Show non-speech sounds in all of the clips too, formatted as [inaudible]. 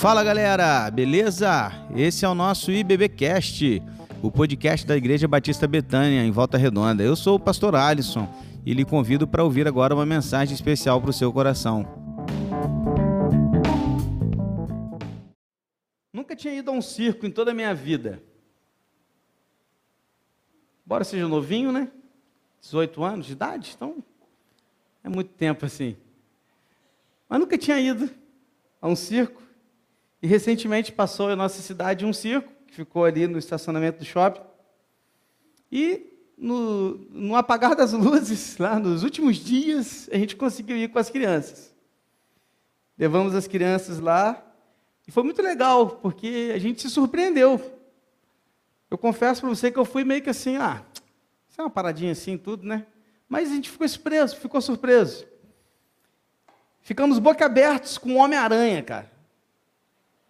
Fala galera, beleza? Esse é o nosso IBBcast, o podcast da Igreja Batista Betânia, em Volta Redonda. Eu sou o pastor Alisson e lhe convido para ouvir agora uma mensagem especial para o seu coração. Nunca tinha ido a um circo em toda a minha vida. Embora seja novinho, né? 18 anos de idade, então é muito tempo assim. Mas nunca tinha ido a um circo. E recentemente passou em nossa cidade um circo, que ficou ali no estacionamento do shopping. E no, no apagar das [laughs] luzes, lá nos últimos dias, a gente conseguiu ir com as crianças. Levamos as crianças lá e foi muito legal, porque a gente se surpreendeu. Eu confesso para você que eu fui meio que assim, ah, isso é uma paradinha assim, tudo, né? Mas a gente ficou surpreso, ficou surpreso. Ficamos boca abertos com o Homem-Aranha, cara.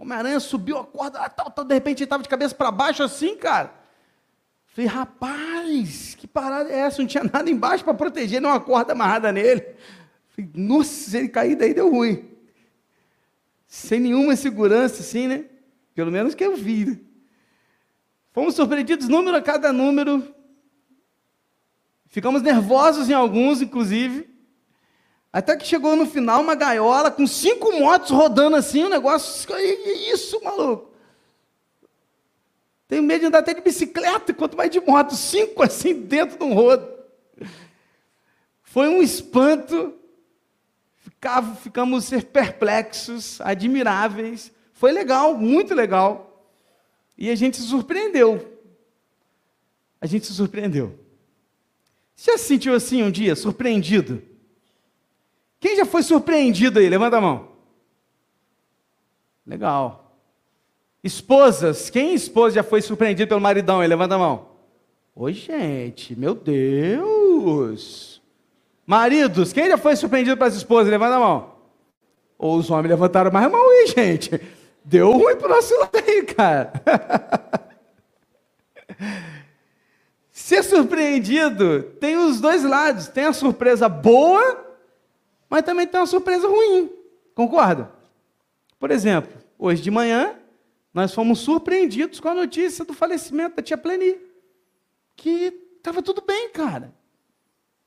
Homem-Aranha subiu a corda, tal, tal, de repente ele estava de cabeça para baixo assim, cara. Falei, rapaz, que parada é essa? Não tinha [laughs] nada embaixo para proteger, não uma corda amarrada nele. Falei, nossa, se ele cair daí deu ruim. Sem nenhuma segurança, assim, né? Pelo menos que eu vi. Né? Fomos surpreendidos número a cada número. Ficamos nervosos em alguns, inclusive. Até que chegou no final uma gaiola com cinco motos rodando assim, um negócio. Isso, maluco? Tenho medo de andar até de bicicleta, quanto mais de moto, cinco assim dentro de um rodo. Foi um espanto. Ficava, ficamos ser perplexos, admiráveis. Foi legal, muito legal. E a gente se surpreendeu. A gente se surpreendeu. Você já se sentiu assim um dia, surpreendido? Quem já foi surpreendido aí? Levanta a mão. Legal. Esposas, quem esposa já foi surpreendido pelo maridão aí? Levanta a mão. Oi, gente, meu Deus. Maridos, quem já foi surpreendido pelas esposas? Levanta a mão. Ou os homens levantaram mais a mão aí, gente. Deu ruim pro nosso lado aí, cara. [laughs] Ser surpreendido tem os dois lados. Tem a surpresa boa mas também tem uma surpresa ruim. Concorda? Por exemplo, hoje de manhã, nós fomos surpreendidos com a notícia do falecimento da tia Pleni. Que estava tudo bem, cara.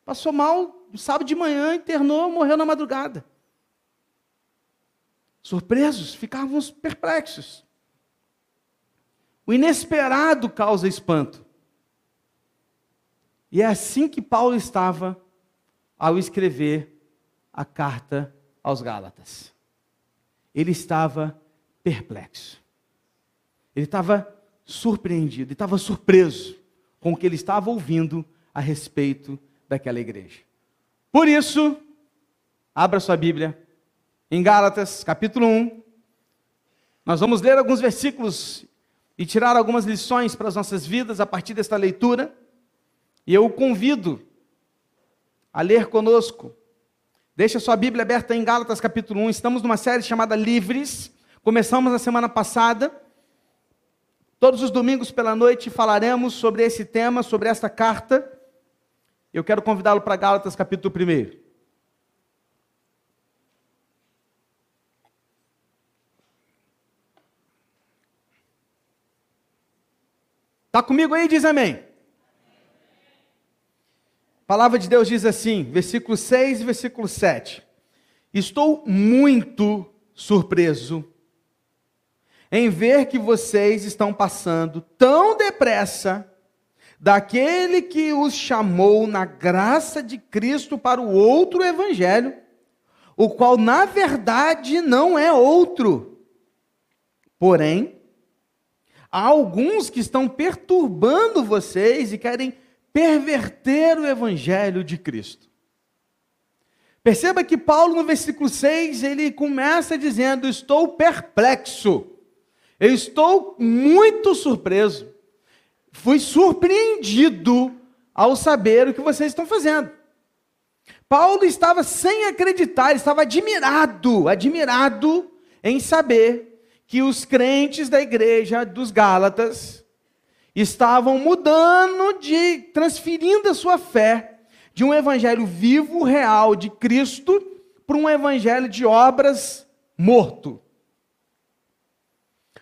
Passou mal no sábado de manhã, internou, morreu na madrugada. Surpresos, ficávamos perplexos. O inesperado causa espanto. E é assim que Paulo estava ao escrever a carta aos Gálatas. Ele estava perplexo. Ele estava surpreendido, ele estava surpreso com o que ele estava ouvindo a respeito daquela igreja. Por isso, abra sua Bíblia em Gálatas, capítulo 1. Nós vamos ler alguns versículos e tirar algumas lições para as nossas vidas a partir desta leitura. E eu o convido a ler conosco Deixa sua Bíblia aberta em Gálatas capítulo 1. Estamos numa série chamada Livres. Começamos na semana passada. Todos os domingos pela noite falaremos sobre esse tema, sobre esta carta. Eu quero convidá-lo para Gálatas capítulo 1. Está comigo aí? Diz amém. A palavra de Deus diz assim, versículo 6 e versículo 7. Estou muito surpreso em ver que vocês estão passando tão depressa daquele que os chamou na graça de Cristo para o outro evangelho, o qual na verdade não é outro. Porém, há alguns que estão perturbando vocês e querem perverter o evangelho de Cristo. Perceba que Paulo, no versículo 6, ele começa dizendo: Estou perplexo, eu estou muito surpreso, fui surpreendido ao saber o que vocês estão fazendo. Paulo estava sem acreditar, estava admirado, admirado em saber que os crentes da igreja dos Gálatas estavam mudando de transferindo a sua fé de um evangelho vivo, real de Cristo para um evangelho de obras morto.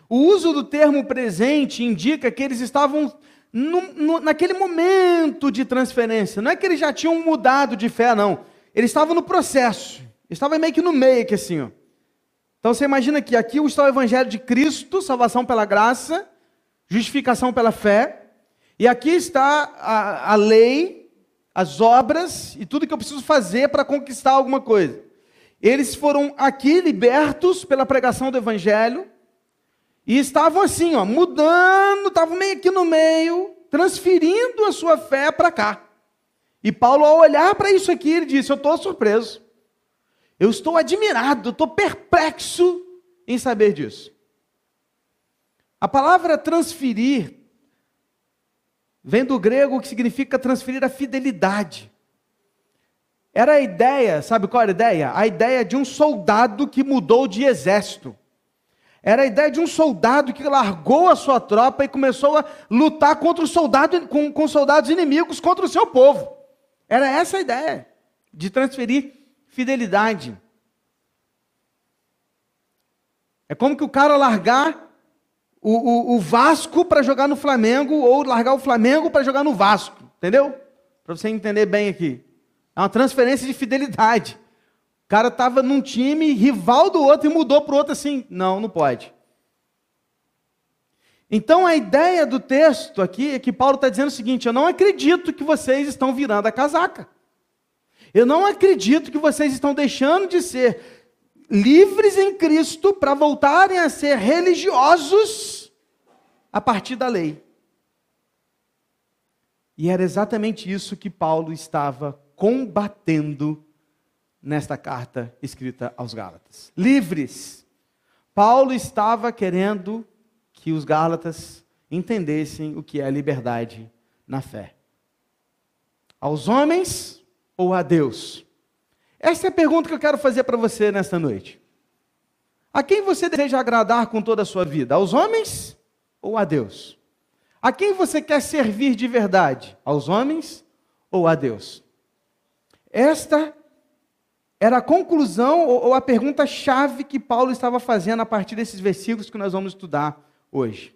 O uso do termo presente indica que eles estavam no, no, naquele momento de transferência. Não é que eles já tinham mudado de fé, não. Eles estavam no processo. Estavam meio que no meio, aqui assim, ó. Então você imagina que aqui está o Evangelho de Cristo, salvação pela graça, justificação pela fé, e aqui está a, a lei, as obras e tudo que eu preciso fazer para conquistar alguma coisa. Eles foram aqui libertos pela pregação do Evangelho e estavam assim, ó, mudando, estavam meio aqui no meio, transferindo a sua fé para cá. E Paulo, ao olhar para isso aqui, ele disse: Eu estou surpreso. Eu estou admirado, estou perplexo em saber disso. A palavra transferir vem do grego que significa transferir a fidelidade. Era a ideia, sabe qual era a ideia? A ideia de um soldado que mudou de exército. Era a ideia de um soldado que largou a sua tropa e começou a lutar contra os soldados, com, com soldados inimigos contra o seu povo. Era essa a ideia de transferir fidelidade. É como que o cara largar o, o, o Vasco para jogar no Flamengo ou largar o Flamengo para jogar no Vasco, entendeu? Para você entender bem aqui. É uma transferência de fidelidade. O cara estava num time rival do outro e mudou para o outro assim. Não, não pode. Então a ideia do texto aqui é que Paulo está dizendo o seguinte: eu não acredito que vocês estão virando a casaca. Eu não acredito que vocês estão deixando de ser livres em Cristo para voltarem a ser religiosos a partir da lei. E era exatamente isso que Paulo estava combatendo nesta carta escrita aos Gálatas. Livres. Paulo estava querendo que os Gálatas entendessem o que é liberdade na fé. Aos homens ou a Deus? Essa é a pergunta que eu quero fazer para você nesta noite. A quem você deseja agradar com toda a sua vida? Aos homens ou a Deus? A quem você quer servir de verdade? Aos homens ou a Deus? Esta era a conclusão ou a pergunta-chave que Paulo estava fazendo a partir desses versículos que nós vamos estudar hoje.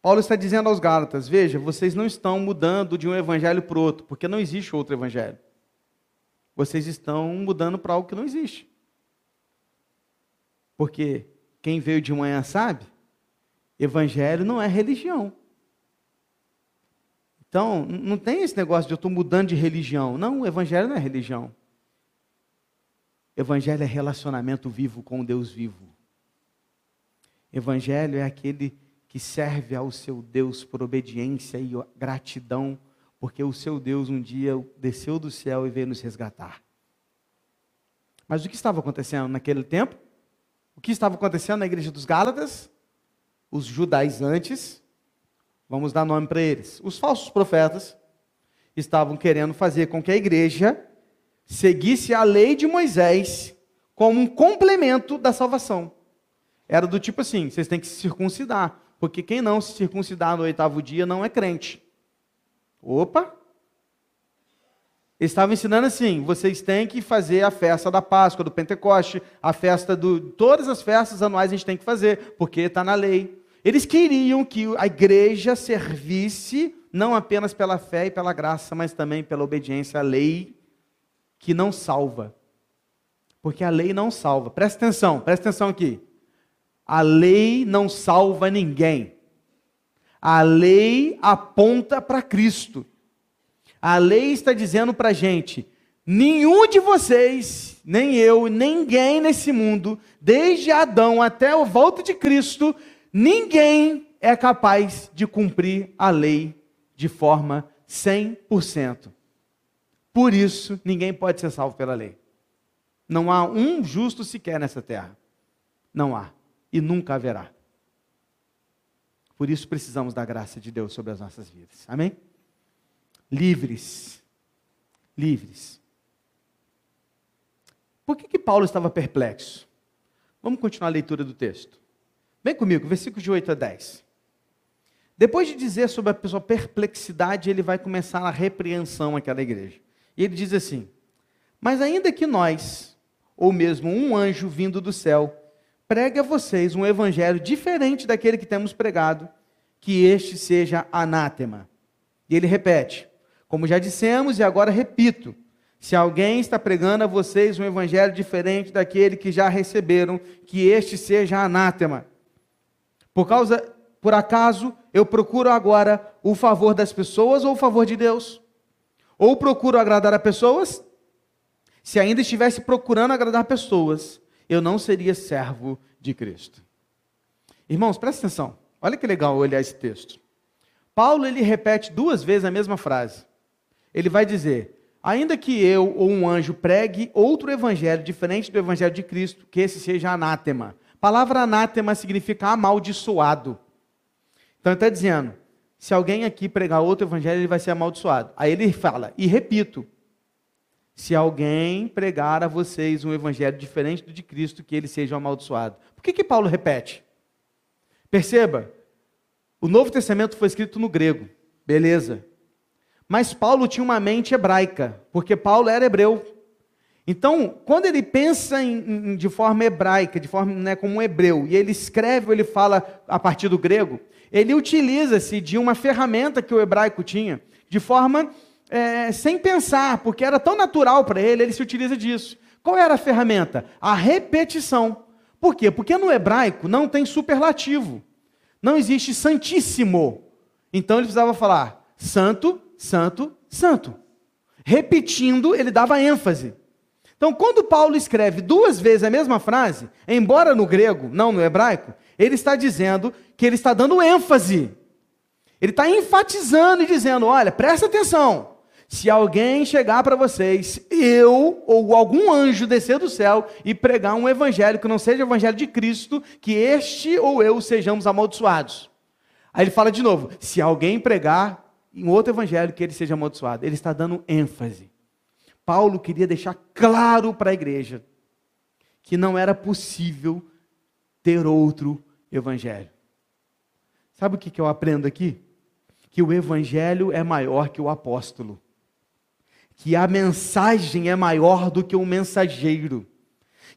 Paulo está dizendo aos Gálatas: veja, vocês não estão mudando de um evangelho para o outro, porque não existe outro evangelho. Vocês estão mudando para algo que não existe. Porque quem veio de manhã sabe, evangelho não é religião. Então, não tem esse negócio de eu estou mudando de religião. Não, o evangelho não é religião. Evangelho é relacionamento vivo com Deus vivo. Evangelho é aquele que serve ao seu Deus por obediência e gratidão, porque o seu Deus um dia desceu do céu e veio nos resgatar. Mas o que estava acontecendo naquele tempo? O que estava acontecendo na igreja dos Gálatas? Os judaizantes, vamos dar nome para eles, os falsos profetas, estavam querendo fazer com que a igreja seguisse a lei de Moisés como um complemento da salvação. Era do tipo assim: vocês têm que se circuncidar, porque quem não se circuncidar no oitavo dia não é crente. Opa! Estava ensinando assim: vocês têm que fazer a festa da Páscoa, do Pentecoste, a festa do. Todas as festas anuais a gente tem que fazer, porque está na lei. Eles queriam que a igreja servisse não apenas pela fé e pela graça, mas também pela obediência à lei que não salva. Porque a lei não salva. Presta atenção, presta atenção aqui. A lei não salva ninguém. A lei aponta para Cristo. A lei está dizendo para a gente: nenhum de vocês, nem eu, ninguém nesse mundo, desde Adão até a volta de Cristo, ninguém é capaz de cumprir a lei de forma 100%. Por isso, ninguém pode ser salvo pela lei. Não há um justo sequer nessa terra. Não há e nunca haverá. Por isso precisamos da graça de Deus sobre as nossas vidas. Amém? Livres. Livres. Por que, que Paulo estava perplexo? Vamos continuar a leitura do texto. Vem comigo, versículos de 8 a 10. Depois de dizer sobre a sua perplexidade, ele vai começar a repreensão àquela igreja. E ele diz assim: Mas ainda que nós, ou mesmo um anjo vindo do céu, pregue a vocês um evangelho diferente daquele que temos pregado, que este seja anátema. E ele repete: Como já dissemos e agora repito, se alguém está pregando a vocês um evangelho diferente daquele que já receberam, que este seja anátema. Por causa, por acaso, eu procuro agora o favor das pessoas ou o favor de Deus? Ou procuro agradar a pessoas? Se ainda estivesse procurando agradar pessoas, eu não seria servo de Cristo. Irmãos, presta atenção. Olha que legal olhar esse texto. Paulo ele repete duas vezes a mesma frase. Ele vai dizer: ainda que eu ou um anjo pregue outro evangelho diferente do evangelho de Cristo, que esse seja anátema. A palavra anátema significa amaldiçoado. Então ele está dizendo: se alguém aqui pregar outro evangelho, ele vai ser amaldiçoado. Aí ele fala, e repito: se alguém pregar a vocês um evangelho diferente do de Cristo, que ele seja amaldiçoado. Por que, que Paulo repete? Perceba, o Novo Testamento foi escrito no grego, beleza. Mas Paulo tinha uma mente hebraica, porque Paulo era hebreu. Então, quando ele pensa em, em, de forma hebraica, de forma né, como um hebreu, e ele escreve, ele fala a partir do grego, ele utiliza-se de uma ferramenta que o hebraico tinha, de forma é, sem pensar, porque era tão natural para ele, ele se utiliza disso. Qual era a ferramenta? A repetição. Por quê? Porque no hebraico não tem superlativo. Não existe santíssimo. Então ele precisava falar santo, santo, santo. Repetindo, ele dava ênfase. Então, quando Paulo escreve duas vezes a mesma frase, embora no grego, não no hebraico, ele está dizendo que ele está dando ênfase. Ele está enfatizando e dizendo: olha, presta atenção. Se alguém chegar para vocês, eu ou algum anjo descer do céu e pregar um evangelho que não seja o evangelho de Cristo, que este ou eu sejamos amaldiçoados. Aí ele fala de novo: se alguém pregar em outro evangelho, que ele seja amaldiçoado. Ele está dando ênfase. Paulo queria deixar claro para a igreja que não era possível ter outro evangelho. Sabe o que eu aprendo aqui? Que o evangelho é maior que o apóstolo que a mensagem é maior do que o mensageiro.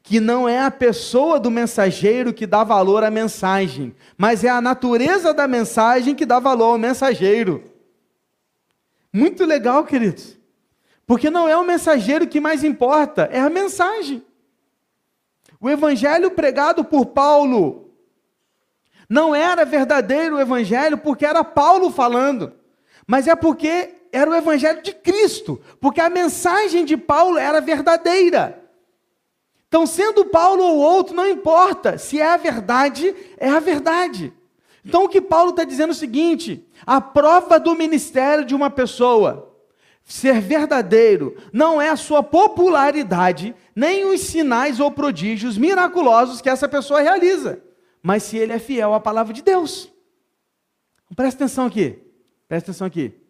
Que não é a pessoa do mensageiro que dá valor à mensagem, mas é a natureza da mensagem que dá valor ao mensageiro. Muito legal, queridos. Porque não é o mensageiro que mais importa, é a mensagem. O evangelho pregado por Paulo não era verdadeiro evangelho porque era Paulo falando, mas é porque era o evangelho de Cristo, porque a mensagem de Paulo era verdadeira. Então, sendo Paulo ou outro, não importa, se é a verdade, é a verdade. Então, o que Paulo está dizendo é o seguinte: a prova do ministério de uma pessoa ser verdadeiro não é a sua popularidade, nem os sinais ou prodígios miraculosos que essa pessoa realiza, mas se ele é fiel à palavra de Deus. Presta atenção aqui, presta atenção aqui.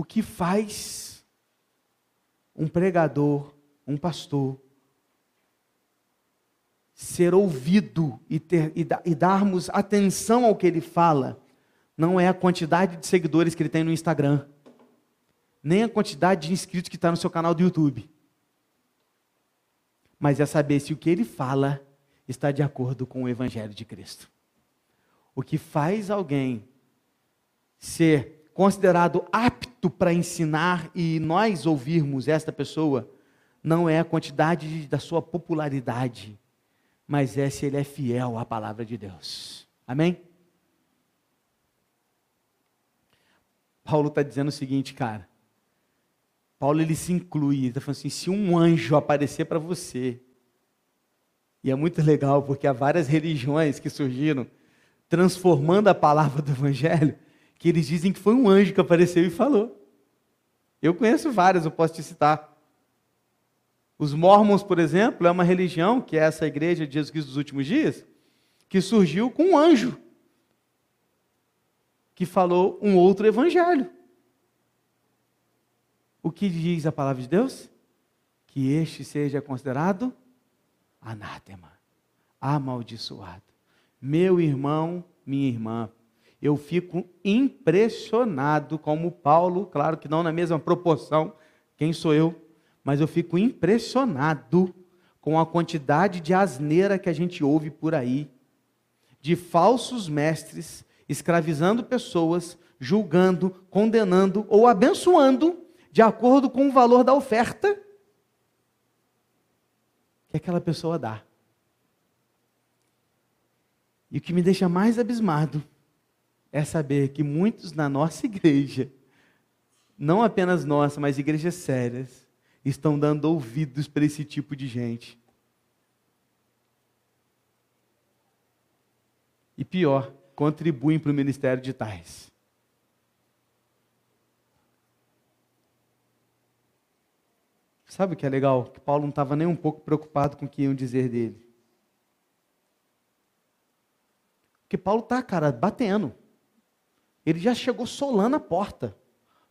O que faz um pregador, um pastor, ser ouvido e, ter, e, e darmos atenção ao que ele fala, não é a quantidade de seguidores que ele tem no Instagram, nem a quantidade de inscritos que está no seu canal do YouTube, mas é saber se o que ele fala está de acordo com o Evangelho de Cristo. O que faz alguém ser considerado apto para ensinar e nós ouvirmos esta pessoa, não é a quantidade da sua popularidade, mas é se ele é fiel à palavra de Deus. Amém? Paulo está dizendo o seguinte, cara. Paulo ele se inclui, ele está falando assim: se um anjo aparecer para você, e é muito legal porque há várias religiões que surgiram transformando a palavra do Evangelho que eles dizem que foi um anjo que apareceu e falou. Eu conheço várias, eu posso te citar. Os Mormons, por exemplo, é uma religião, que é essa igreja de Jesus Cristo dos últimos dias, que surgiu com um anjo que falou um outro evangelho. O que diz a palavra de Deus? Que este seja considerado anátema, amaldiçoado. Meu irmão, minha irmã, eu fico impressionado como Paulo, claro que não na mesma proporção, quem sou eu, mas eu fico impressionado com a quantidade de asneira que a gente ouve por aí, de falsos mestres escravizando pessoas, julgando, condenando ou abençoando de acordo com o valor da oferta que aquela pessoa dá. E o que me deixa mais abismado é saber que muitos na nossa igreja, não apenas nossa, mas igrejas sérias, estão dando ouvidos para esse tipo de gente. E pior, contribuem para o ministério de tais. Sabe o que é legal? Que Paulo não estava nem um pouco preocupado com o que iam dizer dele. Porque Paulo está, cara, batendo. Ele já chegou solando a porta.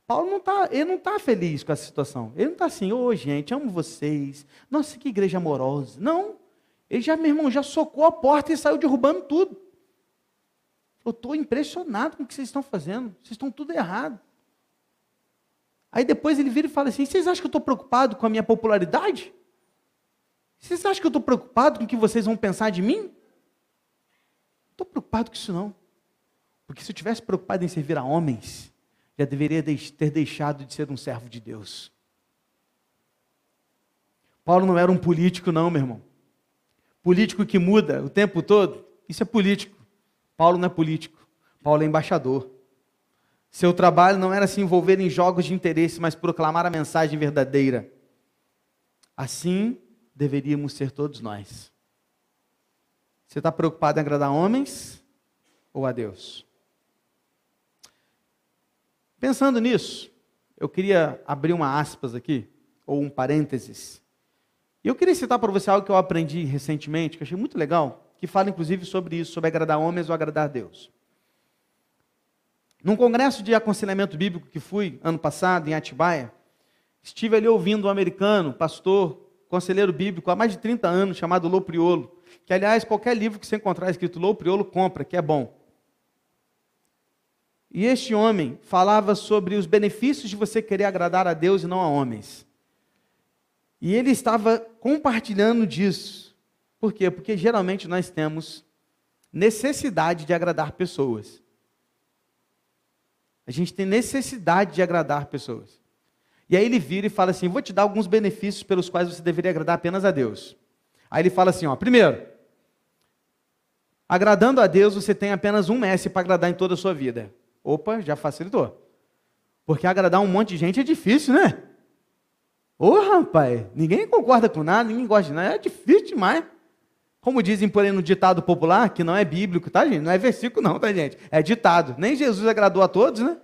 Paulo não está, ele não está feliz com essa situação. Ele não está assim, ô oh, gente, amo vocês. Nossa, que igreja amorosa. Não. Ele já, meu irmão, já socou a porta e saiu derrubando tudo. Eu estou impressionado com o que vocês estão fazendo. Vocês estão tudo errado. Aí depois ele vira e fala assim: vocês acham que eu estou preocupado com a minha popularidade? Vocês acham que eu estou preocupado com o que vocês vão pensar de mim? Não estou preocupado com isso não. Porque se eu tivesse preocupado em servir a homens, já deveria ter deixado de ser um servo de Deus. Paulo não era um político, não, meu irmão. Político que muda o tempo todo, isso é político. Paulo não é político. Paulo é embaixador. Seu trabalho não era se envolver em jogos de interesse, mas proclamar a mensagem verdadeira. Assim deveríamos ser todos nós. Você está preocupado em agradar homens ou a Deus? Pensando nisso, eu queria abrir uma aspas aqui, ou um parênteses. E eu queria citar para você algo que eu aprendi recentemente, que achei muito legal, que fala inclusive sobre isso, sobre agradar homens ou agradar Deus. Num congresso de aconselhamento bíblico que fui ano passado em Atibaia, estive ali ouvindo um americano, pastor, conselheiro bíblico há mais de 30 anos, chamado Lou Priolo, que aliás, qualquer livro que você encontrar escrito Lou Priolo, compra, que é bom. E este homem falava sobre os benefícios de você querer agradar a Deus e não a homens. E ele estava compartilhando disso. Por quê? Porque geralmente nós temos necessidade de agradar pessoas. A gente tem necessidade de agradar pessoas. E aí ele vira e fala assim: Vou te dar alguns benefícios pelos quais você deveria agradar apenas a Deus. Aí ele fala assim: ó, primeiro, agradando a Deus, você tem apenas um mestre para agradar em toda a sua vida. Opa, já facilitou. Porque agradar um monte de gente é difícil, né? Ô oh, rapaz, ninguém concorda com nada, ninguém gosta de nada, é difícil demais. Como dizem, porém, no ditado popular, que não é bíblico, tá, gente? Não é versículo, não, tá, gente? É ditado. Nem Jesus agradou a todos, né?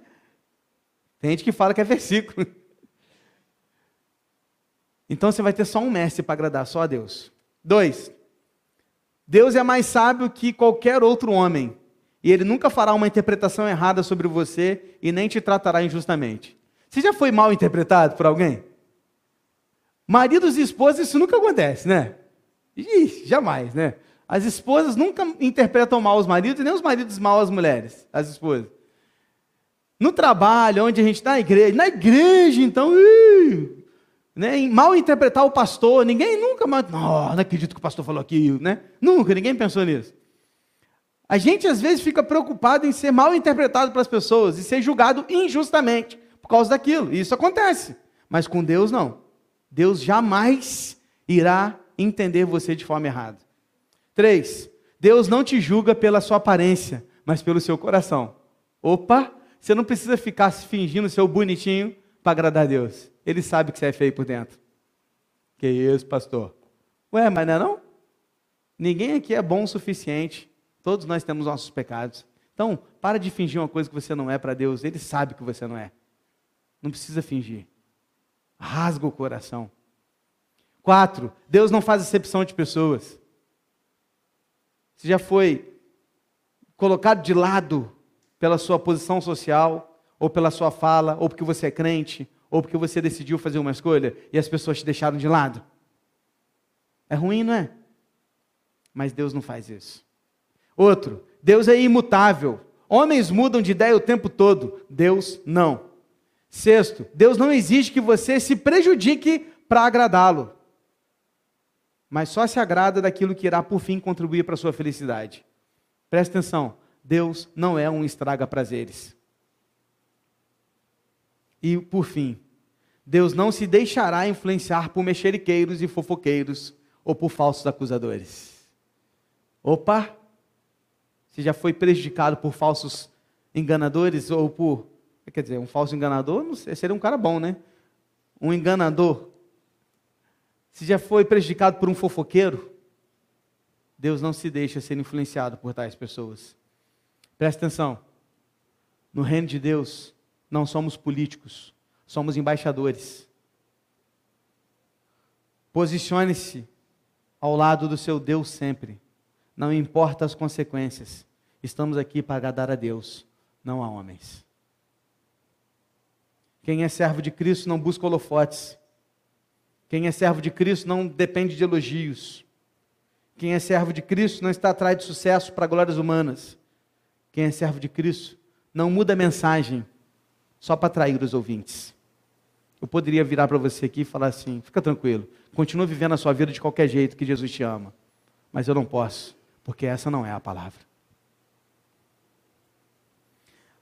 Tem gente que fala que é versículo. [laughs] Então você vai ter só um mestre para agradar, só a Deus. Dois, Deus é mais sábio que qualquer outro homem. E ele nunca fará uma interpretação errada sobre você e nem te tratará injustamente. Você já foi mal interpretado por alguém? Maridos e esposas, isso nunca acontece, né? Ih, jamais, né? As esposas nunca interpretam mal os maridos, nem os maridos mal as mulheres, as esposas. No trabalho, onde a gente está na igreja, na igreja, então, ih, né, mal interpretar o pastor, ninguém nunca não, não acredito que o pastor falou aquilo, né? Nunca, ninguém pensou nisso. A gente às vezes fica preocupado em ser mal interpretado para as pessoas e ser julgado injustamente por causa daquilo. E isso acontece. Mas com Deus não. Deus jamais irá entender você de forma errada. Três, Deus não te julga pela sua aparência, mas pelo seu coração. Opa, você não precisa ficar se fingindo ser bonitinho para agradar a Deus. Ele sabe que você é feio por dentro. Que isso, pastor? Ué, mas não é não? Ninguém aqui é bom o suficiente. Todos nós temos nossos pecados. Então, para de fingir uma coisa que você não é para Deus. Ele sabe que você não é. Não precisa fingir. Rasga o coração. Quatro, Deus não faz exceção de pessoas. Você já foi colocado de lado pela sua posição social, ou pela sua fala, ou porque você é crente, ou porque você decidiu fazer uma escolha e as pessoas te deixaram de lado? É ruim, não é? Mas Deus não faz isso. Outro, Deus é imutável. Homens mudam de ideia o tempo todo, Deus não. Sexto, Deus não exige que você se prejudique para agradá-lo, mas só se agrada daquilo que irá por fim contribuir para a sua felicidade. Preste atenção, Deus não é um estraga prazeres. E por fim, Deus não se deixará influenciar por mexeriqueiros e fofoqueiros ou por falsos acusadores. Opa! Você já foi prejudicado por falsos enganadores ou por. Quer dizer, um falso enganador não sei, seria um cara bom, né? Um enganador. Se já foi prejudicado por um fofoqueiro, Deus não se deixa ser influenciado por tais pessoas. Preste atenção. No reino de Deus, não somos políticos, somos embaixadores. Posicione-se ao lado do seu Deus sempre. Não importa as consequências. Estamos aqui para agradar a Deus, não a homens. Quem é servo de Cristo não busca holofotes. Quem é servo de Cristo não depende de elogios. Quem é servo de Cristo não está atrás de sucesso para glórias humanas. Quem é servo de Cristo não muda a mensagem só para atrair os ouvintes. Eu poderia virar para você aqui e falar assim: fica tranquilo, continua vivendo a sua vida de qualquer jeito que Jesus te ama. Mas eu não posso, porque essa não é a palavra.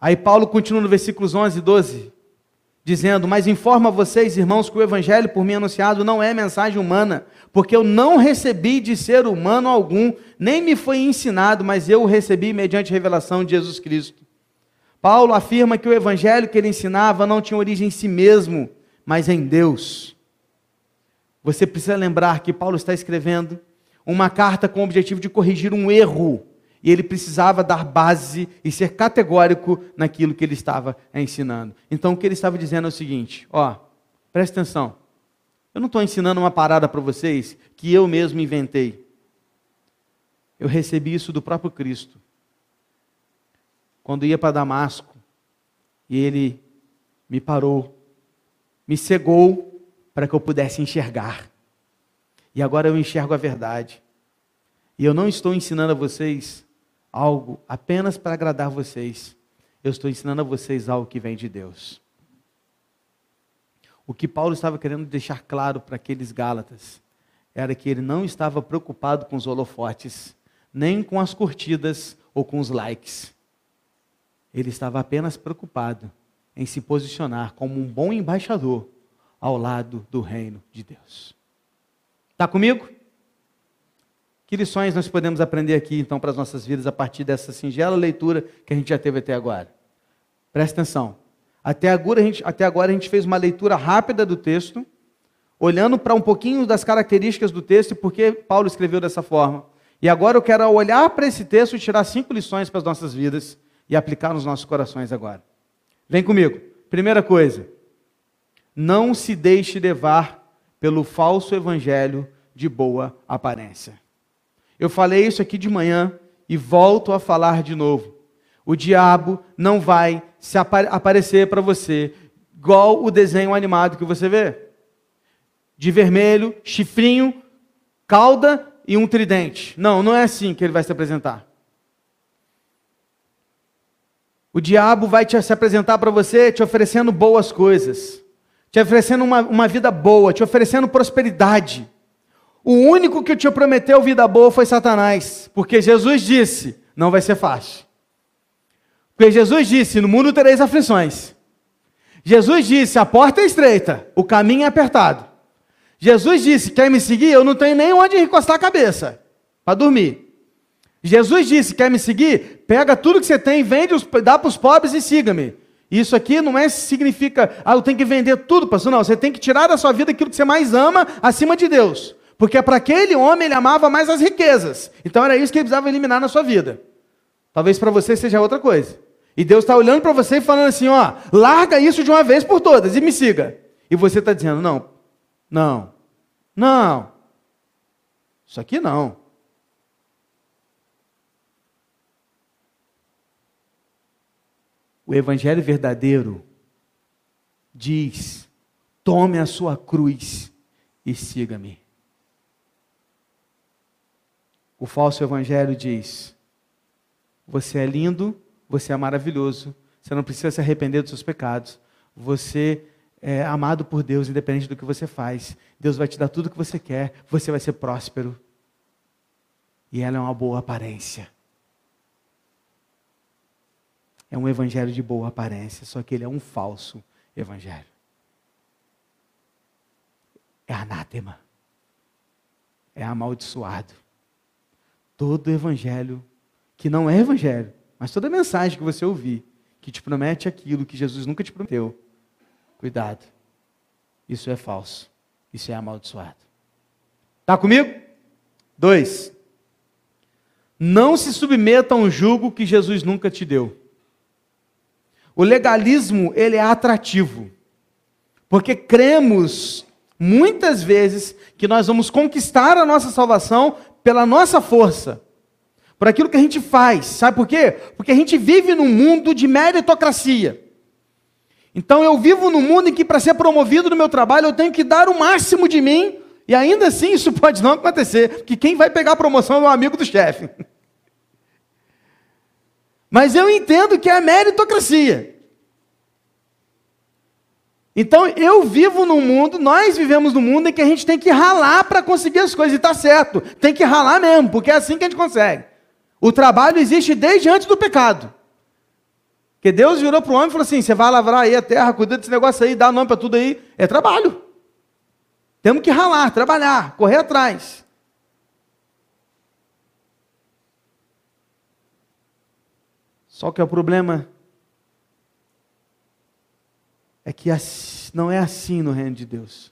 Aí Paulo continua no versículos 11 e 12 dizendo: Mas informa vocês, irmãos, que o evangelho por mim anunciado não é mensagem humana, porque eu não recebi de ser humano algum, nem me foi ensinado, mas eu o recebi mediante revelação de Jesus Cristo. Paulo afirma que o evangelho que ele ensinava não tinha origem em si mesmo, mas em Deus. Você precisa lembrar que Paulo está escrevendo uma carta com o objetivo de corrigir um erro e ele precisava dar base e ser categórico naquilo que ele estava ensinando. Então o que ele estava dizendo é o seguinte: ó, presta atenção. Eu não estou ensinando uma parada para vocês que eu mesmo inventei. Eu recebi isso do próprio Cristo. Quando ia para Damasco, e ele me parou, me cegou para que eu pudesse enxergar. E agora eu enxergo a verdade. E eu não estou ensinando a vocês algo apenas para agradar vocês. Eu estou ensinando a vocês algo que vem de Deus. O que Paulo estava querendo deixar claro para aqueles Gálatas era que ele não estava preocupado com os holofotes, nem com as curtidas ou com os likes. Ele estava apenas preocupado em se posicionar como um bom embaixador ao lado do reino de Deus. Está comigo? Que lições nós podemos aprender aqui, então, para as nossas vidas a partir dessa singela leitura que a gente já teve até agora? Presta atenção. Até agora, a gente, até agora a gente fez uma leitura rápida do texto, olhando para um pouquinho das características do texto e por que Paulo escreveu dessa forma. E agora eu quero olhar para esse texto e tirar cinco lições para as nossas vidas e aplicar nos nossos corações agora. Vem comigo. Primeira coisa, não se deixe levar pelo falso evangelho de boa aparência. Eu falei isso aqui de manhã e volto a falar de novo. O diabo não vai se aparecer para você igual o desenho animado que você vê. De vermelho, chifrinho, cauda e um tridente. Não, não é assim que ele vai se apresentar. O diabo vai te, se apresentar para você te oferecendo boas coisas, te oferecendo uma, uma vida boa, te oferecendo prosperidade. O único que te prometeu vida boa foi Satanás, porque Jesus disse: não vai ser fácil. Porque Jesus disse: no mundo tereis aflições. Jesus disse: a porta é estreita, o caminho é apertado. Jesus disse: quer me seguir? Eu não tenho nem onde encostar a cabeça para dormir. Jesus disse: quer me seguir? Pega tudo que você tem, vende, dá para os pobres e siga-me. Isso aqui não é significa, ah, eu tenho que vender tudo, pastor. Não, você tem que tirar da sua vida aquilo que você mais ama acima de Deus. Porque para aquele homem ele amava mais as riquezas. Então era isso que ele precisava eliminar na sua vida. Talvez para você seja outra coisa. E Deus está olhando para você e falando assim: ó, larga isso de uma vez por todas e me siga. E você está dizendo: não, não, não, isso aqui não. O Evangelho verdadeiro diz: tome a sua cruz e siga-me. O falso evangelho diz: você é lindo, você é maravilhoso, você não precisa se arrepender dos seus pecados, você é, amado por Deus, independente do que você faz. Deus vai te dar tudo o que você quer, você vai ser próspero. E ela é uma boa aparência. É um evangelho de boa aparência, só que ele é um falso evangelho. É anátema. É amaldiçoado. Todo evangelho que não é evangelho, mas toda mensagem que você ouvir, que te promete aquilo que Jesus nunca te prometeu, cuidado. Isso é falso. Isso é amaldiçoado. Está comigo? Dois. Não se submeta a um jugo que Jesus nunca te deu. O legalismo, ele é atrativo. Porque cremos muitas vezes que nós vamos conquistar a nossa salvação pela nossa força, por aquilo que a gente faz. Sabe por quê? Porque a gente vive num mundo de meritocracia. Então eu vivo num mundo em que para ser promovido no meu trabalho eu tenho que dar o máximo de mim, e ainda assim isso [laughs] pode não acontecer, porque quem vai pegar a promoção é o amigo do chefe. [laughs] Mas eu entendo que é a meritocracia. Então eu vivo num mundo, nós vivemos num mundo em que a gente tem que ralar para conseguir as coisas, e está certo, tem que ralar mesmo, porque é assim que a gente consegue. O trabalho existe desde antes do pecado. Porque Deus virou para o homem e falou assim: você vai lavrar aí a terra, cuida desse negócio aí, dá nome para tudo aí. É trabalho. Temos que ralar, trabalhar, correr atrás. Só que o problema é que não é assim no reino de Deus.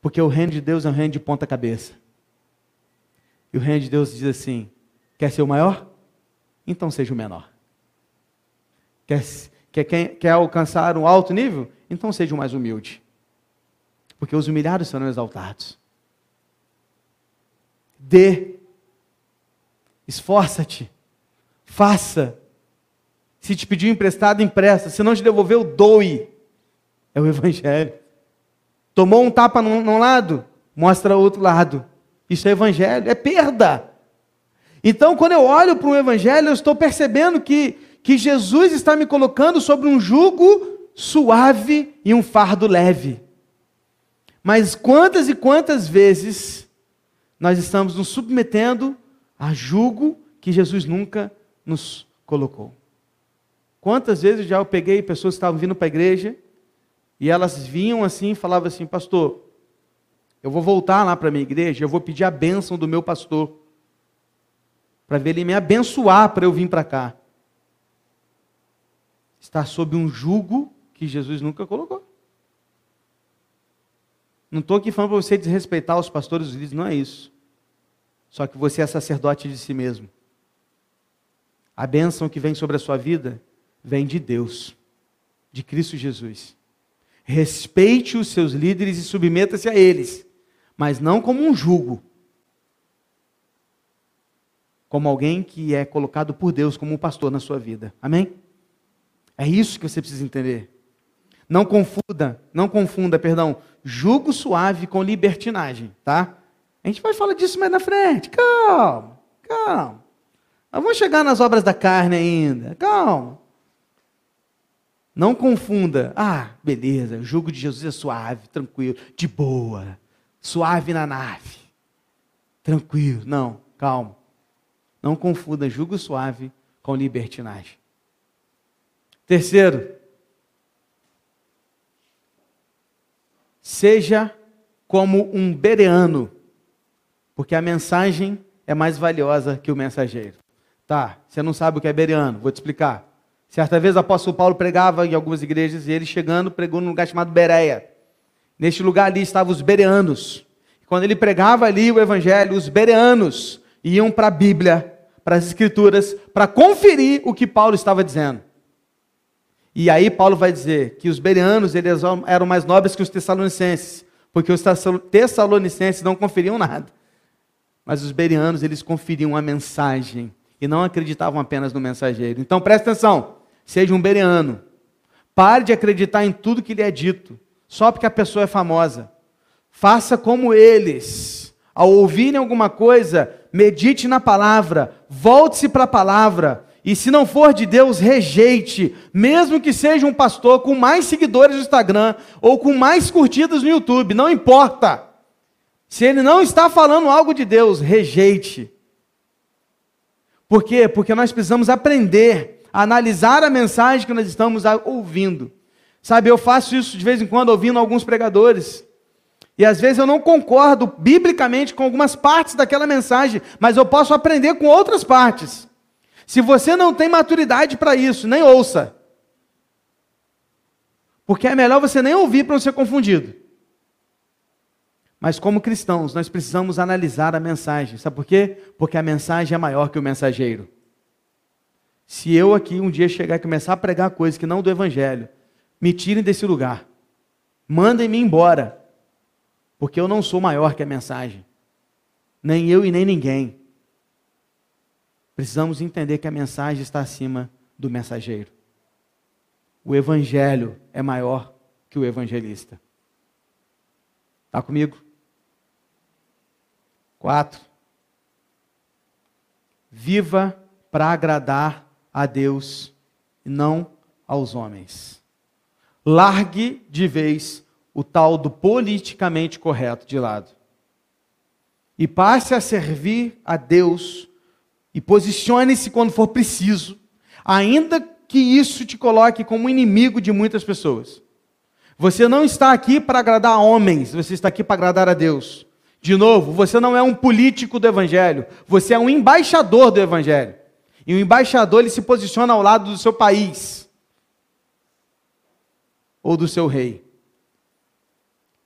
Porque o reino de Deus é um reino de ponta cabeça. E o reino de Deus diz assim: quer ser o maior? Então seja o menor. Quer, quer, quer alcançar um alto nível? Então seja o mais humilde. Porque os humilhados serão exaltados. Dê. Esforça-te. Faça. Se te pediu emprestado, empresta. Se não te devolveu, doe. É o Evangelho. Tomou um tapa num, num lado, mostra outro lado. Isso é Evangelho, é perda. Então, quando eu olho para o Evangelho, eu estou percebendo que, que Jesus está me colocando sobre um jugo suave e um fardo leve. Mas quantas e quantas vezes nós estamos nos submetendo a jugo que Jesus nunca nos colocou. Quantas vezes já eu peguei pessoas que estavam vindo para a igreja e elas vinham assim e falavam assim, pastor, eu vou voltar lá para a minha igreja, eu vou pedir a bênção do meu pastor, para ver ele me abençoar para eu vir para cá. Está sob um jugo que Jesus nunca colocou. Não estou aqui falando para você desrespeitar os pastores os líderes, não é isso. Só que você é sacerdote de si mesmo. A bênção que vem sobre a sua vida vem de Deus, de Cristo Jesus. Respeite os seus líderes e submeta-se a eles, mas não como um jugo, como alguém que é colocado por Deus como um pastor na sua vida. Amém? É isso que você precisa entender. Não confunda, não confunda, perdão, jugo suave com libertinagem, tá? A gente vai falar disso mais na frente. Calma, calma. Nós vamos chegar nas obras da carne ainda. Calma. Não confunda. Ah, beleza, o jugo de Jesus é suave, tranquilo, de boa. Suave na nave. Tranquilo. Não, calma. Não confunda jugo suave com libertinagem. Terceiro, seja como um bereano, porque a mensagem é mais valiosa que o mensageiro. Tá, você não sabe o que é beriano, vou te explicar. Certa vez o apóstolo Paulo pregava em algumas igrejas e ele chegando pregou num lugar chamado Bereia. Neste lugar ali estavam os bereanos. Quando ele pregava ali o evangelho, os bereanos iam para a Bíblia, para as escrituras, para conferir o que Paulo estava dizendo. E aí Paulo vai dizer que os bereanos eles eram mais nobres que os tessalonicenses, porque os tessalonicenses não conferiam nada. Mas os bereanos eles conferiam a mensagem e não acreditavam apenas no mensageiro. Então preste atenção, seja um bereano. Pare de acreditar em tudo que lhe é dito, só porque a pessoa é famosa. Faça como eles. Ao ouvirem alguma coisa, medite na palavra, volte-se para a palavra E se não for de Deus, rejeite, mesmo que seja um pastor com mais seguidores no Instagram ou com mais curtidas no YouTube, não importa. Se ele não está falando algo de Deus, rejeite. Por quê? Porque nós precisamos aprender analisar a mensagem que nós estamos ouvindo. Sabe, eu faço isso de vez em quando ouvindo alguns pregadores. E às vezes eu não concordo biblicamente com algumas partes daquela mensagem, mas eu posso aprender com outras partes. Se você não tem maturidade para isso, nem ouça. Porque é melhor você nem ouvir para não ser confundido. Mas como cristãos, nós precisamos analisar a mensagem. Sabe por quê? Porque a mensagem é maior que o mensageiro. Se eu aqui um dia chegar e começar a pregar coisas que não do evangelho, me tirem desse lugar. Mandem-me embora. Porque eu não sou maior que a mensagem. Nem eu e nem ninguém. Precisamos entender que a mensagem está acima do mensageiro. O evangelho é maior que o evangelista. Está comigo? Quatro. Viva para agradar a Deus e não aos homens. Largue de vez o tal do politicamente correto de lado. E passe a servir a Deus e posicione-se quando for preciso, ainda que isso te coloque como inimigo de muitas pessoas. Você não está aqui para agradar homens, você está aqui para agradar a Deus. De novo, você não é um político do evangelho, você é um embaixador do evangelho. E o embaixador ele se posiciona ao lado do seu país ou do seu rei.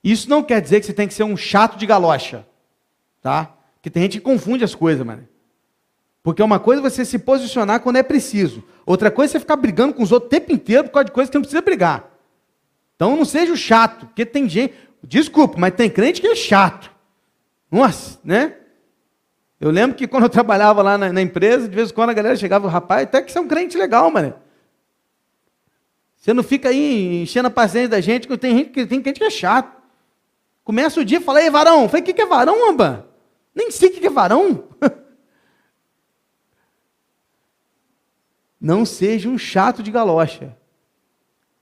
Isso não quer dizer que você tem que ser um chato de galocha, tá? Que tem gente que confunde as coisas, mano. Porque uma coisa é você se posicionar quando é preciso. Outra coisa é você ficar brigando com os outros o tempo inteiro por causa de coisas que não precisa brigar. Então não seja o chato, porque tem gente. Desculpa, mas tem crente que é chato. Nossa, né? Eu lembro que quando eu trabalhava lá na, na empresa, de vez em quando a galera chegava, rapaz, até que você é um crente legal, mano. Você não fica aí enchendo a paciência da gente, que tem gente que tem que é chato. Começa o dia e fala, ei, varão. Falei, o que, que é varão, amba? Nem sei o que, que é varão. [laughs] Não seja um chato de galocha,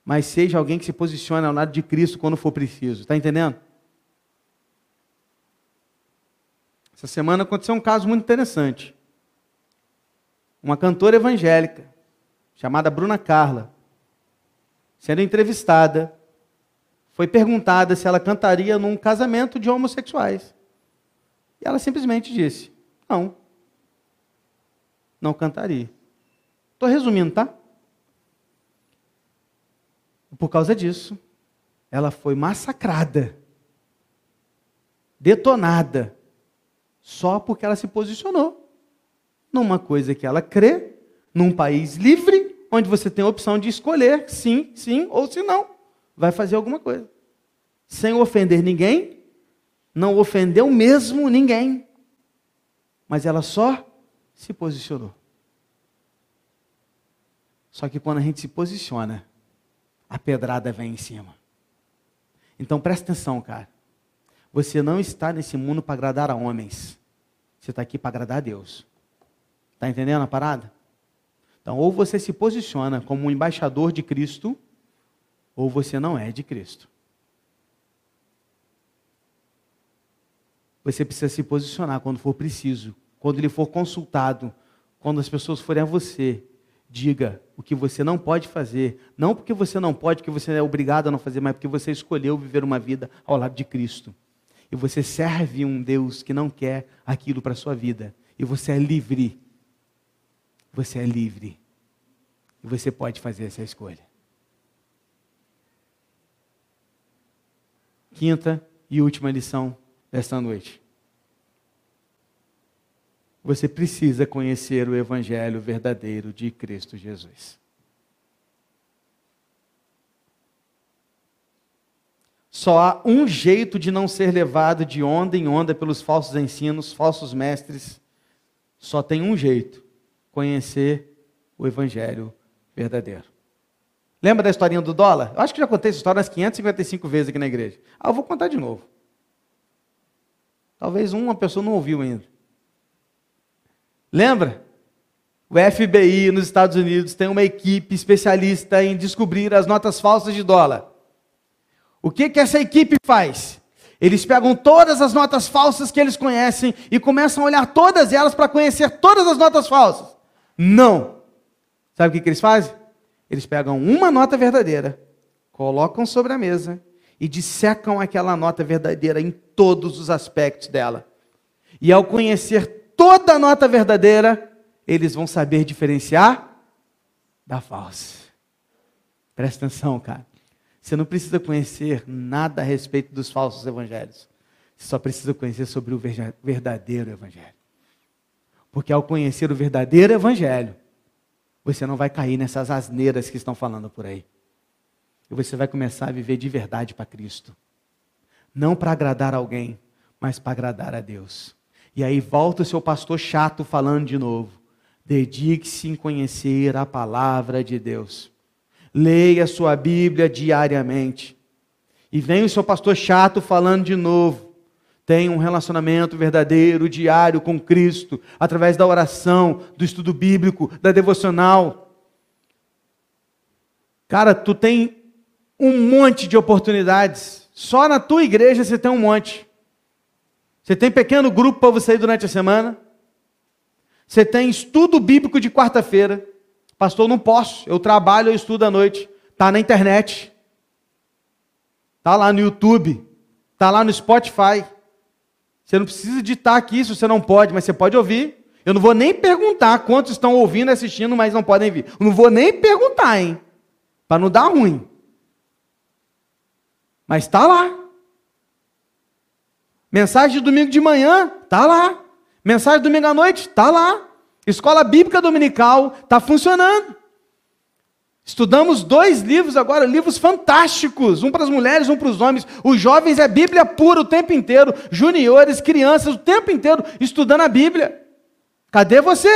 mas seja alguém que se posicione ao lado de Cristo quando for preciso. Está entendendo? Essa semana aconteceu um caso muito interessante. Uma cantora evangélica, chamada Bruna Carla, sendo entrevistada, foi perguntada se ela cantaria num casamento de homossexuais. E ela simplesmente disse: não, não cantaria. Estou resumindo, tá? Por causa disso, ela foi massacrada, detonada, só porque ela se posicionou numa coisa que ela crê, num país livre, onde você tem a opção de escolher sim, sim ou se não vai fazer alguma coisa. Sem ofender ninguém, não ofendeu mesmo ninguém. Mas ela só se posicionou. Só que quando a gente se posiciona, a pedrada vem em cima. Então presta atenção, cara. Você não está nesse mundo para agradar a homens. Você está aqui para agradar a Deus. Está entendendo a parada? Então, ou você se posiciona como um embaixador de Cristo, ou você não é de Cristo. Você precisa se posicionar quando for preciso, quando ele for consultado, quando as pessoas forem a você, diga o que você não pode fazer, não porque você não pode, que você é obrigado a não fazer, mas porque você escolheu viver uma vida ao lado de Cristo. E você serve um Deus que não quer aquilo para a sua vida. E você é livre. Você é livre. E você pode fazer essa escolha. quinta e última lição desta noite. Você precisa conhecer o Evangelho verdadeiro de Cristo Jesus. Só há um jeito de não ser levado de onda em onda pelos falsos ensinos, falsos mestres. Só tem um jeito: conhecer o Evangelho verdadeiro. Lembra da historinha do dólar? Eu acho que já contei essa história umas 555 vezes aqui na igreja. Ah, eu vou contar de novo. Talvez uma pessoa não ouviu ainda. Lembra? O FBI nos Estados Unidos tem uma equipe especialista em descobrir as notas falsas de dólar. O que, que essa equipe faz? Eles pegam todas as notas falsas que eles conhecem e começam a olhar todas elas para conhecer todas as notas falsas. Não. Sabe o que, que eles fazem? Eles pegam uma nota verdadeira, colocam sobre a mesa e dissecam aquela nota verdadeira em todos os aspectos dela. E ao conhecer toda a nota verdadeira, eles vão saber diferenciar da falsa. Presta atenção, cara. Você não precisa conhecer nada a respeito dos falsos evangelhos. Você só precisa conhecer sobre o verdadeiro evangelho. Porque ao conhecer o verdadeiro evangelho, você não vai cair nessas asneiras que estão falando por aí. E você vai começar a viver de verdade para Cristo. Não para agradar alguém, mas para agradar a Deus. E aí volta o seu pastor chato falando de novo. Dedique-se em conhecer a palavra de Deus. Leia sua Bíblia diariamente. E vem o seu pastor chato falando de novo. Tenha um relacionamento verdadeiro, diário com Cristo, através da oração, do estudo bíblico, da devocional. Cara, tu tem um monte de oportunidades. Só na tua igreja você tem um monte. Você tem pequeno grupo para você ir durante a semana. Você tem estudo bíblico de quarta-feira. Pastor, não posso. Eu trabalho, eu estudo à noite. Está na internet. Está lá no YouTube. Está lá no Spotify. Você não precisa editar aqui se você não pode, mas você pode ouvir. Eu não vou nem perguntar quantos estão ouvindo e assistindo, mas não podem vir. Eu não vou nem perguntar, hein? Para não dar ruim. Mas está lá. Mensagem de domingo de manhã, está lá. Mensagem domingo à noite, está lá. Escola Bíblica Dominical, está funcionando. Estudamos dois livros agora, livros fantásticos, um para as mulheres, um para os homens. Os jovens é Bíblia pura o tempo inteiro, juniores, crianças, o tempo inteiro estudando a Bíblia. Cadê você?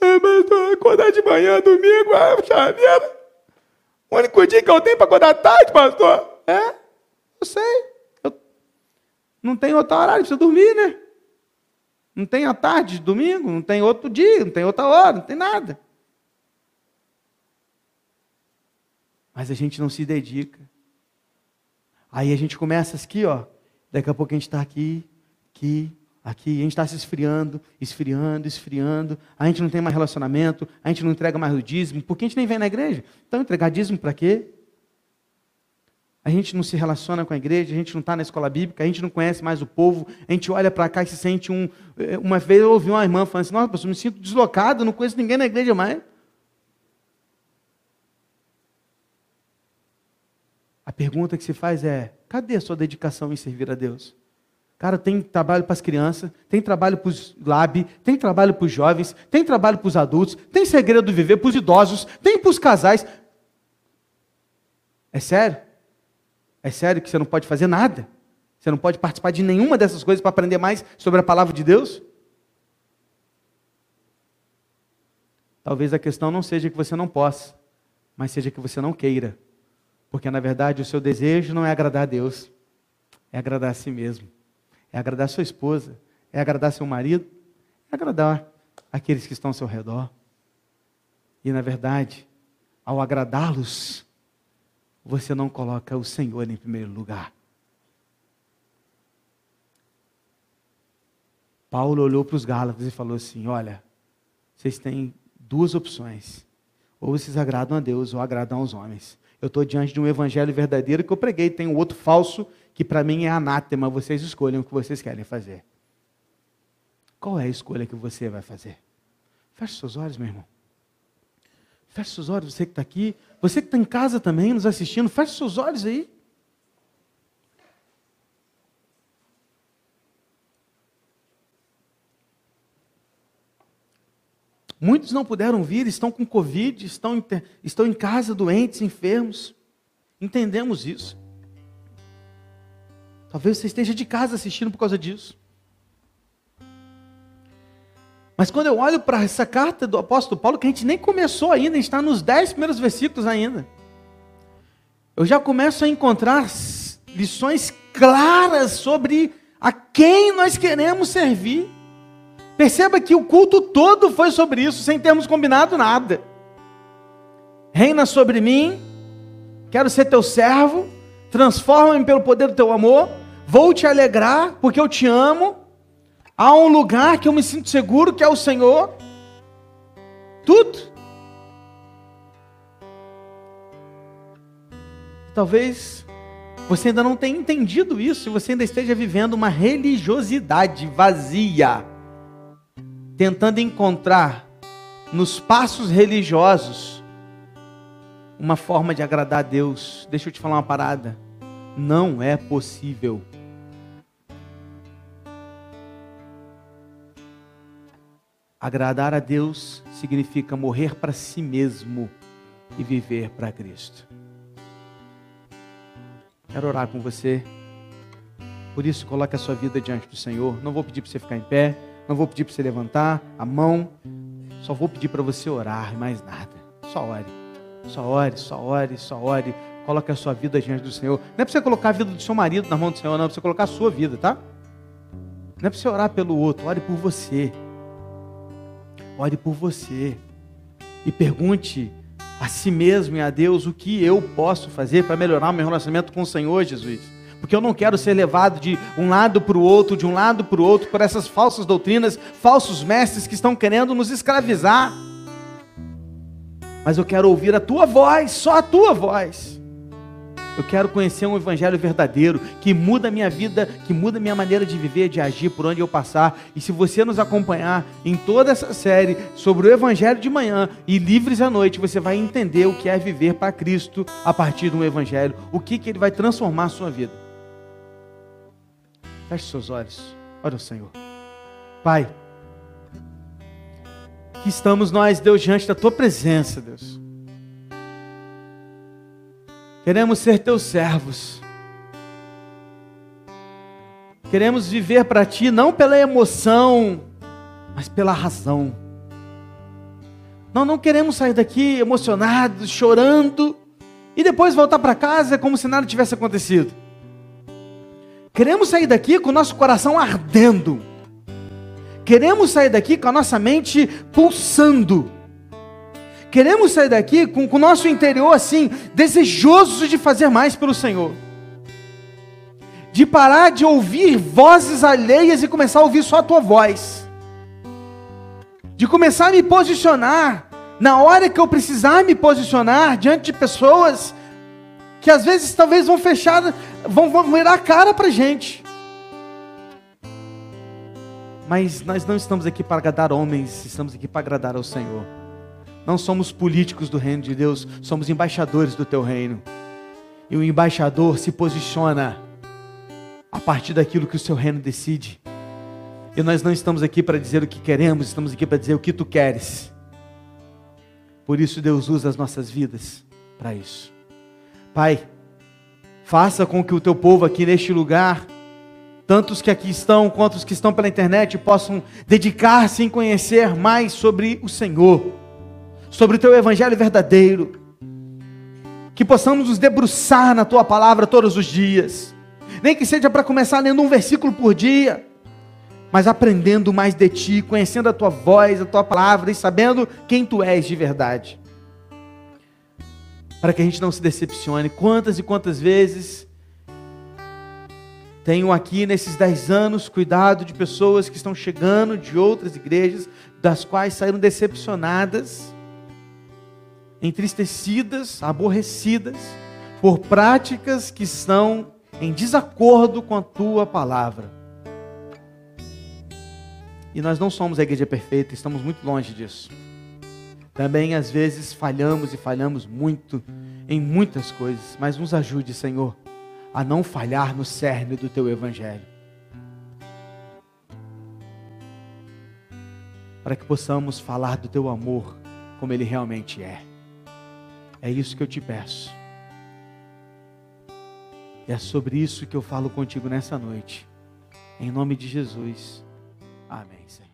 É, mas acordar de manhã, domingo, chaveira. O único dia que eu tenho para acordar tarde, pastor. É, eu sei. Eu não tem outro horário, precisa dormir, né? Não tem a tarde, domingo, não tem outro dia, não tem outra hora, não tem nada. Mas a gente não se dedica. Aí a gente começa aqui, ó. Daqui a pouco a gente está aqui, aqui, aqui. A gente está se esfriando, esfriando, esfriando. A gente não tem mais relacionamento, a gente não entrega mais o dízimo. Porque a gente nem vem na igreja. Então, entregar dízimo para quê? A gente não se relaciona com a igreja, a gente não está na escola bíblica, a gente não conhece mais o povo, a gente olha para cá e se sente um. Eh, uma vez eu ouvi uma irmã falando assim: Nossa, pastor, me sinto deslocado, não conheço ninguém na igreja mais. A pergunta que se faz é: cadê a sua dedicação em servir a Deus? Cara, tem trabalho para as crianças, tem trabalho para os lab, tem trabalho para os jovens, tem trabalho para os adultos, tem segredo do viver para os idosos, tem para os casais. É sério? É sério que você não pode fazer nada? Você não pode participar de nenhuma dessas coisas para aprender mais sobre a palavra de Deus? Talvez a questão não seja que você não possa, mas seja que você não queira. Porque na verdade o seu desejo não é agradar a Deus, é agradar a si mesmo, é agradar a sua esposa, é agradar seu marido, é agradar aqueles que estão ao seu redor. E na verdade, ao agradá-los, você não coloca o Senhor em primeiro lugar. Paulo olhou para os Gálatas e falou assim: Olha, vocês têm duas opções. Ou vocês agradam a Deus ou agradam aos homens. Eu estou diante de um evangelho verdadeiro que eu preguei, tem um outro falso que para mim é anátema. Vocês escolhem o que vocês querem fazer. Qual é a escolha que você vai fazer? Feche seus olhos, meu irmão. Feche seus olhos, você que está aqui. Você que está em casa também, nos assistindo, feche seus olhos aí. Muitos não puderam vir, estão com Covid, estão, estão em casa doentes, enfermos. Entendemos isso. Talvez você esteja de casa assistindo por causa disso. Mas quando eu olho para essa carta do apóstolo Paulo, que a gente nem começou ainda, a gente está nos dez primeiros versículos ainda, eu já começo a encontrar lições claras sobre a quem nós queremos servir. Perceba que o culto todo foi sobre isso, sem termos combinado nada. Reina sobre mim, quero ser teu servo, transforma-me pelo poder do teu amor, vou te alegrar, porque eu te amo. Há um lugar que eu me sinto seguro, que é o Senhor. Tudo. Talvez você ainda não tenha entendido isso, e você ainda esteja vivendo uma religiosidade vazia tentando encontrar nos passos religiosos uma forma de agradar a Deus. Deixa eu te falar uma parada. Não é possível. Agradar a Deus significa morrer para si mesmo e viver para Cristo. Quero orar com você. Por isso, coloque a sua vida diante do Senhor. Não vou pedir para você ficar em pé. Não vou pedir para você levantar a mão. Só vou pedir para você orar, mais nada. Só ore. Só ore, só ore, só ore. Coloque a sua vida diante do Senhor. Não é para você colocar a vida do seu marido na mão do Senhor, não. É para você colocar a sua vida, tá? Não é para você orar pelo outro. Ore por você. Ore por você. E pergunte a si mesmo e a Deus o que eu posso fazer para melhorar o meu relacionamento com o Senhor Jesus porque eu não quero ser levado de um lado para o outro, de um lado para o outro, por essas falsas doutrinas, falsos mestres que estão querendo nos escravizar. Mas eu quero ouvir a tua voz, só a tua voz. Eu quero conhecer um evangelho verdadeiro que muda a minha vida, que muda a minha maneira de viver, de agir por onde eu passar. E se você nos acompanhar em toda essa série sobre o evangelho de manhã e livres à noite, você vai entender o que é viver para Cristo a partir um evangelho, o que que ele vai transformar a sua vida. Feche seus olhos. Ora o Senhor. Pai, que estamos nós, Deus, diante da tua presença, Deus. Queremos ser teus servos. Queremos viver para ti não pela emoção, mas pela razão. Não, não queremos sair daqui emocionados, chorando e depois voltar para casa como se nada tivesse acontecido. Queremos sair daqui com o nosso coração ardendo. Queremos sair daqui com a nossa mente pulsando. Queremos sair daqui com, o nosso interior assim, desejoso de fazer mais pelo Senhor. De parar de ouvir vozes alheias e começar a ouvir só a tua voz. De começar a me posicionar na hora que eu precisar me posicionar diante de pessoas que às vezes talvez vão fechar, vão, vão virar a cara para a gente. Mas nós não estamos aqui para agradar homens, estamos aqui para agradar ao Senhor. Não somos políticos do reino de Deus, somos embaixadores do teu reino. E o embaixador se posiciona a partir daquilo que o seu reino decide. E nós não estamos aqui para dizer o que queremos, estamos aqui para dizer o que tu queres. Por isso Deus usa as nossas vidas para isso. Pai, faça com que o teu povo aqui neste lugar, tantos que aqui estão quanto os que estão pela internet, possam dedicar-se em conhecer mais sobre o Senhor, sobre o teu evangelho verdadeiro. Que possamos nos debruçar na tua palavra todos os dias, nem que seja para começar lendo um versículo por dia, mas aprendendo mais de ti, conhecendo a tua voz, a tua palavra e sabendo quem tu és de verdade para que a gente não se decepcione. Quantas e quantas vezes tenho aqui nesses dez anos cuidado de pessoas que estão chegando de outras igrejas, das quais saíram decepcionadas, entristecidas, aborrecidas, por práticas que estão em desacordo com a tua palavra. E nós não somos a igreja perfeita, estamos muito longe disso. Também às vezes falhamos e falhamos muito em muitas coisas, mas nos ajude, Senhor, a não falhar no cerne do teu evangelho. Para que possamos falar do teu amor como ele realmente é. É isso que eu te peço. E é sobre isso que eu falo contigo nessa noite. Em nome de Jesus. Amém, Senhor.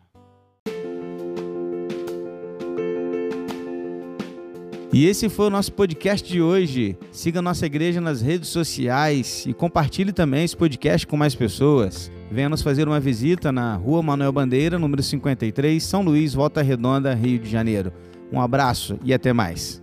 E esse foi o nosso podcast de hoje. Siga nossa igreja nas redes sociais e compartilhe também esse podcast com mais pessoas. Venha nos fazer uma visita na Rua Manuel Bandeira, número 53, São Luís, Volta Redonda, Rio de Janeiro. Um abraço e até mais.